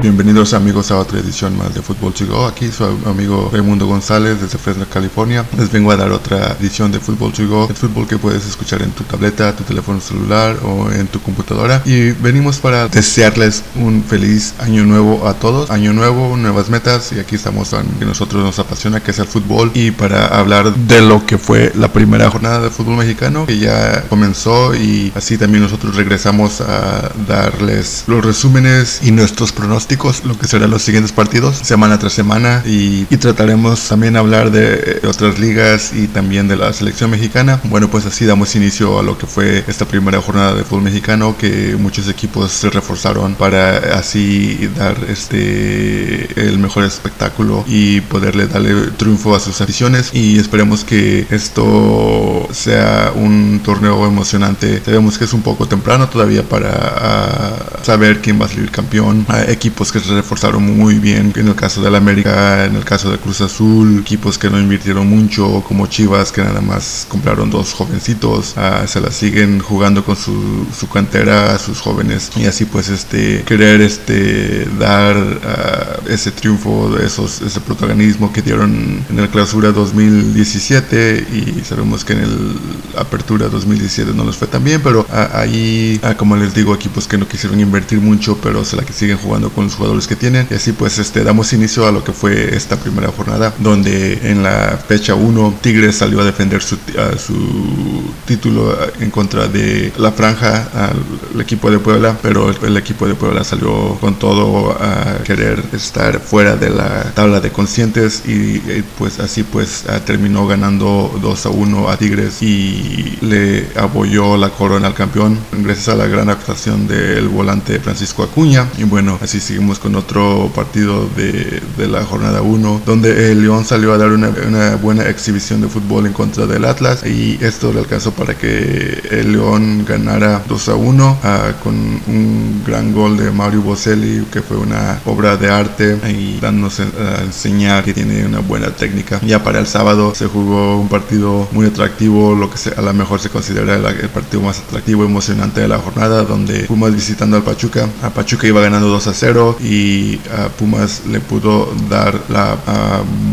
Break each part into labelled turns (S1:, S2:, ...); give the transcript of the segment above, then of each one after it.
S1: Bienvenidos amigos a otra edición más de Fútbol to Aquí su amigo Raimundo González desde Fresno, California. Les vengo a dar otra edición de Fútbol to El fútbol que puedes escuchar en tu tableta, tu teléfono celular o en tu computadora. Y venimos para desearles un feliz año nuevo a todos. Año nuevo, nuevas metas. Y aquí estamos en que nosotros nos apasiona, que es el fútbol. Y para hablar de lo que fue la primera jornada de fútbol mexicano, que ya comenzó. Y así también nosotros regresamos a darles los resúmenes y nuestros pronósticos lo que serán los siguientes partidos, semana tras semana, y, trataremos también hablar de otras ligas y también de la selección mexicana. Bueno, pues así damos inicio a lo que fue esta primera jornada de fútbol mexicano, que muchos equipos se reforzaron para así dar este el mejor espectáculo y poderle darle triunfo a sus aficiones. Y esperemos que esto sea un torneo emocionante. Sabemos que es un poco temprano todavía para ah, saber quién va a salir campeón. Uh, equipos que se reforzaron muy bien, en el caso del América, en el caso de Cruz Azul, equipos que no invirtieron mucho, como Chivas, que nada más compraron dos jovencitos, ah, se la siguen jugando con su, su cantera sus jóvenes y así pues este querer este dar ah, ese triunfo, esos, ese protagonismo que dieron en el clausura 2017 y sabemos que en el apertura 2017 no les fue tan bien, pero ah, ahí, como les digo, equipos que no quisieron invertir mucho, pero se la que siguen jugando con los jugadores que tienen. Y así pues este, damos inicio a lo que fue esta primera jornada, donde en la fecha 1 Tigres salió a defender su, su título en contra de la franja al equipo de Puebla, pero el, equipo de Puebla salió con todo a querer estar fuera de la tabla de conscientes y, pues así pues terminó ganando 2 a 1 a Tigres y le apoyó la corona al campeón gracias a la gran actuación del volante Francisco Acuña y bueno así seguimos con otro partido de, la jornada 1, donde el León salió a dar una, buena exhibición de fútbol en contra del Atlas y esto le alcanzó para que el León ganara 2 a 1 ah, con un gran gol de Mario Boselli, que fue una obra de arte y dándonos a enseñar que tiene una buena técnica. Ya para el sábado se jugó un partido muy atractivo, lo que a lo mejor se considera el partido más atractivo, emocionante de la jornada, donde fuimos visitando al Pachuca. A Pachuca iba ganando 2 a 0 y a Pumas le pudo dar la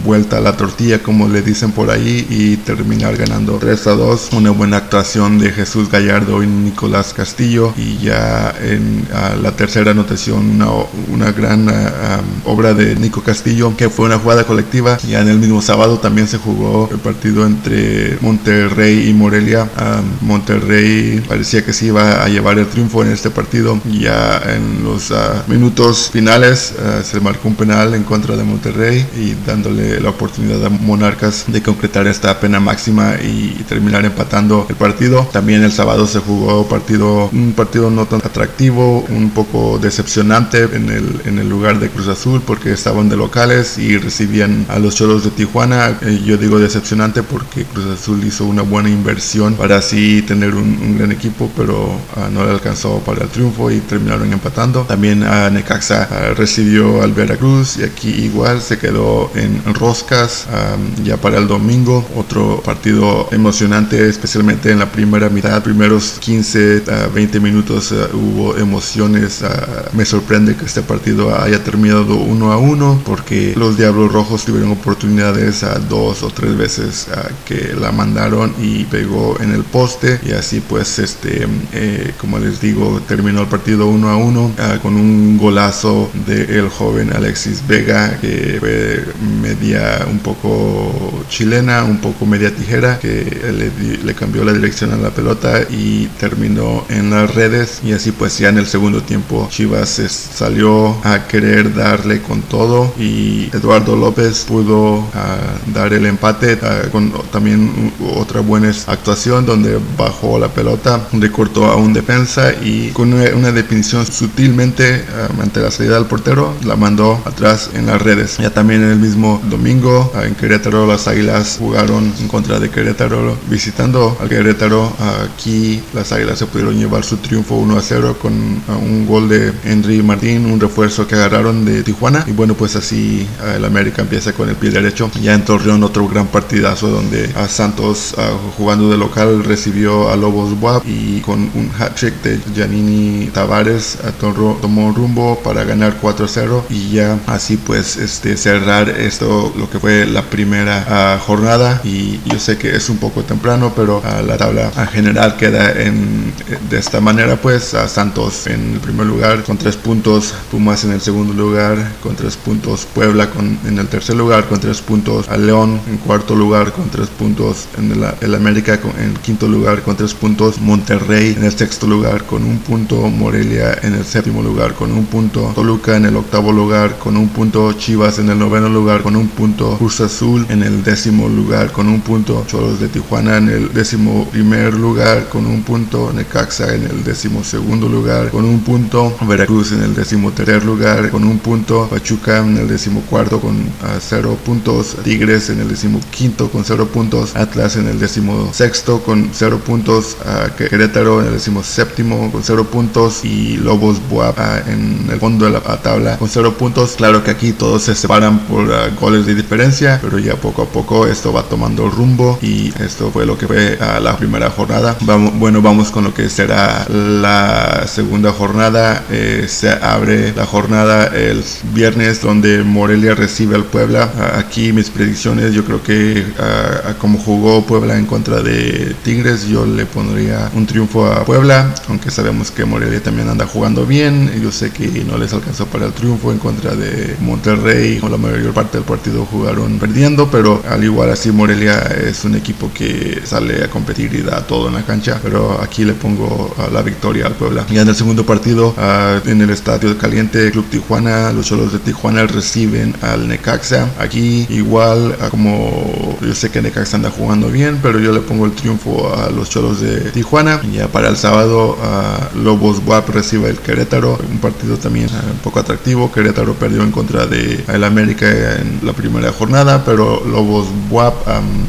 S1: vuelta a la tortilla como le dicen por ahí y terminar ganando 3 a 2 una buena actuación de Jesús Gallardo y Nicolás Castillo y ya en la tercera anotación una, una gran obra de Nico Castillo que fue una jugada colectiva. Ya en el mismo sábado también se jugó el partido entre Monterrey y Morelia. Monterrey parecía que se iba a llevar el triunfo en este partido ya en los minutos finales eh, se marcó un penal en contra de Monterrey y dándole la oportunidad a Monarcas de concretar esta pena máxima y, terminar empatando el partido. También el sábado se jugó partido, un partido no tan atractivo, un poco decepcionante en el, en el lugar de Cruz Azul porque estaban de locales y recibían a los Cholos de Tijuana. Eh, yo digo decepcionante porque Cruz Azul hizo una buena inversión para así tener un, gran equipo, pero ah, no le alcanzó para el triunfo y terminaron empatando. También a Necaxa Ah, recibió al Veracruz y aquí igual se quedó en roscas ya para el domingo. Otro partido emocionante, especialmente en la primera mitad, primeros 15 a 20 minutos ah, hubo emociones. Ah, me sorprende que este partido haya terminado uno a uno porque los Diablos Rojos tuvieron oportunidades a dos o tres veces que la mandaron y pegó en el poste y así pues este eh, como les digo terminó el partido uno a uno con un golazo de el joven Alexis Vega, que fue media un poco chilena, un poco media tijera, que le, cambió la dirección a la pelota y terminó en las redes. Y así pues ya en el segundo tiempo Chivas salió a querer darle con todo y Eduardo López pudo ah, dar el empate ah, con también otra buena actuación donde bajó la pelota, recortó a un defensa y con una, definición sutilmente uh, ante la salida del portero, la mandó atrás en las redes. Ya también el mismo domingo en Querétaro las Águilas jugaron en contra de Querétaro visitando al Querétaro. Aquí las Águilas se pudieron llevar su triunfo 1 a 0 con un gol de Henry Martín, un refuerzo que agarraron de Tijuana. Y bueno, pues así el América empieza con el pie derecho. Ya en Torreón otro gran partidazo donde a Santos jugando de local recibió a Lobos Buap y con un hat trick de Giannini Tavares tomó rumbo para ganar 4-0 y ya así pues este cerrar esto lo que fue la primera ah, jornada y yo sé que es un poco temprano pero uh, la tabla general queda en de esta manera pues a Santos en el primer lugar con tres puntos Pumas en el segundo lugar con tres puntos Puebla con, en el tercer lugar con tres puntos a León en cuarto lugar con tres puntos en el América con, en quinto lugar con tres puntos Monterrey en el sexto lugar con un punto Morelia en el séptimo lugar con un punto Toluca en el octavo lugar con un punto Chivas en el noveno lugar con un punto Cruz Azul en el décimo lugar con un punto Cholos de Tijuana en el décimo primer lugar con un punto Necaxa en el décimo segundo lugar con un punto Veracruz en el décimo tercer lugar con un punto Pachuca en el décimo cuarto con cero puntos Tigres en el décimo quinto con cero puntos Atlas en el décimo sexto con cero puntos uh, Querétaro en el décimo séptimo con cero puntos y Lobos Buap uh, en el fondo de la tabla con cero puntos. Claro que aquí todos se separan por goles de diferencia pero ya poco a poco esto va tomando rumbo y esto fue lo que fue a la primera jornada. Vamos, bueno vamos con lo que será la segunda jornada. Eh, se abre la jornada el viernes donde Morelia recibe al Puebla. Aquí mis predicciones yo creo que como jugó Puebla en contra de Tigres yo le pondría un triunfo a Puebla aunque sabemos que Morelia también anda jugando bien. Yo sé que no les alcanzó para el triunfo en contra de Monterrey o la mayor parte del partido jugaron perdiendo pero al igual así Morelia es un equipo que sale a competir y da todo en la cancha pero aquí le pongo la victoria al Puebla. Ya en el segundo partido en el estadio caliente Club Tijuana los Cholos de Tijuana reciben al Necaxa. Aquí igual como yo sé que Necaxa anda jugando bien pero yo le pongo el triunfo a los Cholos de Tijuana. Ya para el sábado Lobos WAP recibe el Querétaro. Un partido también un poco atractivo. Querétaro perdió en contra de el América en la primera jornada pero Lobos WAP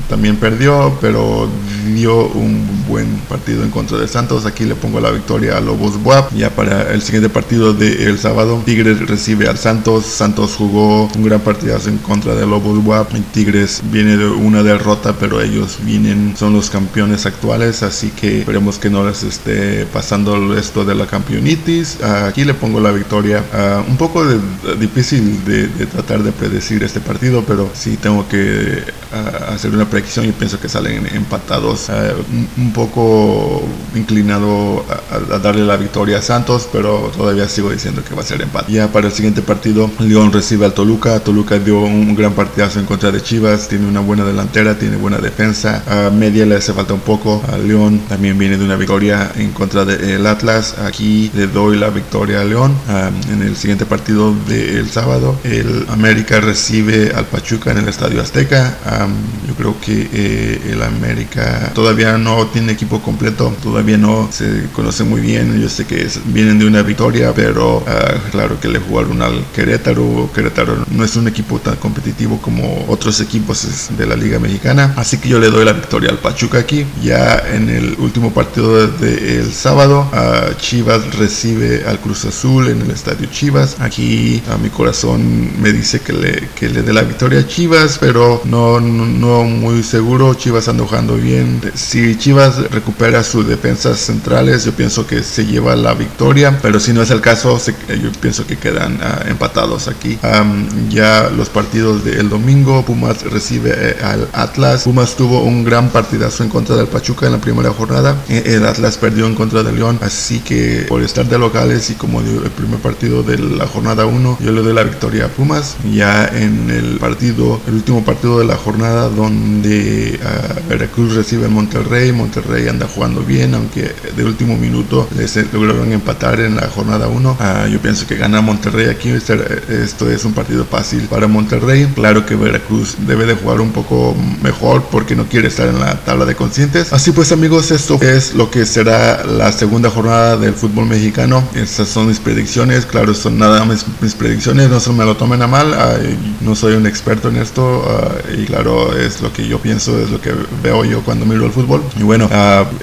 S1: también perdió pero dio un buen partido en contra de Santos. Aquí le pongo la victoria a Lobos Buap. Ya para el siguiente partido del sábado, Tigres recibe al Santos. Santos jugó un gran partidazo en contra de Lobos Buap. Tigres viene de una derrota, pero ellos vienen, son los campeones actuales, así que esperemos que no les esté pasando esto de la campeonitis. Aquí le pongo la victoria. Uh, un poco de, difícil de, de, tratar de predecir este partido, pero sí tengo que uh, hacer una predicción y pienso que salen empatados. Uh, un poco inclinado a, a, darle la victoria a Santos, pero todavía sigo diciendo que va a ser empate. Ya para el siguiente partido, León recibe al Toluca. Toluca dio un gran partidazo en contra de Chivas, tiene una buena delantera, tiene buena defensa. A media le hace falta un poco. A León también viene de una victoria en contra del Atlas. Aquí le doy la victoria a León. Um, en el siguiente partido del sábado, el América recibe al Pachuca en el Estadio Azteca. Um, yo creo que eh, el América todavía no tiene equipo completo, todavía no se conoce muy bien. Yo sé que es, vienen de una victoria, pero uh, claro que le jugaron al Querétaro. Querétaro no es un equipo tan competitivo como otros equipos de la Liga Mexicana. Así que yo le doy la victoria al Pachuca aquí. Ya en el último partido del sábado, uh, Chivas recibe al Cruz Azul en el estadio Chivas. Aquí a mi corazón me dice que le, que le dé la victoria Chivas, pero no, no, no muy seguro. Chivas anda jugando bien. Si Chivas recupera sus defensas centrales, yo pienso que se lleva la victoria, pero si no es el caso, se, yo pienso que quedan uh, empatados aquí. Um, ya los partidos del domingo, Pumas recibe eh, al Atlas. Pumas tuvo un gran partidazo en contra del Pachuca en la primera jornada. Eh, el Atlas perdió en contra del León, así que por estar de locales y como el primer partido de la jornada 1, yo le doy la victoria a Pumas. Ya en el partido, el último partido de la jornada donde uh, Veracruz recibe a Monterrey, Monterrey anda jugando bien, aunque de último minuto les lograron empatar en la jornada 1. Uh, ah, yo pienso que gana Monterrey aquí. Esto es un partido fácil para Monterrey. Claro que Veracruz debe de jugar un poco mejor porque no quiere estar en la tabla de conscientes. Así pues amigos, esto es lo que será la segunda jornada del fútbol mexicano. Estas son mis predicciones. Claro, son nada más mis predicciones. No se me lo tomen a mal. Uh, no soy un experto en esto. Uh, y claro, es lo que yo pienso, es lo que veo yo cuando miro el fútbol. Y bueno,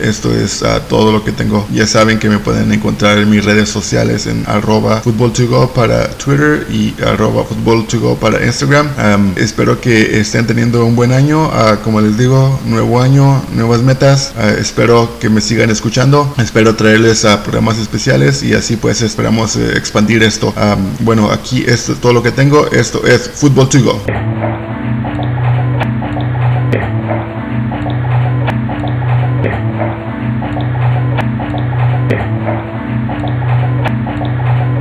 S1: esto es todo lo que tengo. Ya saben que me pueden encontrar en mis redes sociales en arroba football para Twitter y arroba football para Instagram. Um, espero que estén teniendo un buen año. Uh, como les digo, nuevo año, nuevas metas. Uh, espero que me sigan escuchando. Espero traerles a programas especiales y así pues esperamos expandir esto. bueno, aquí es todo lo que tengo. Esto es Fútbol to Go.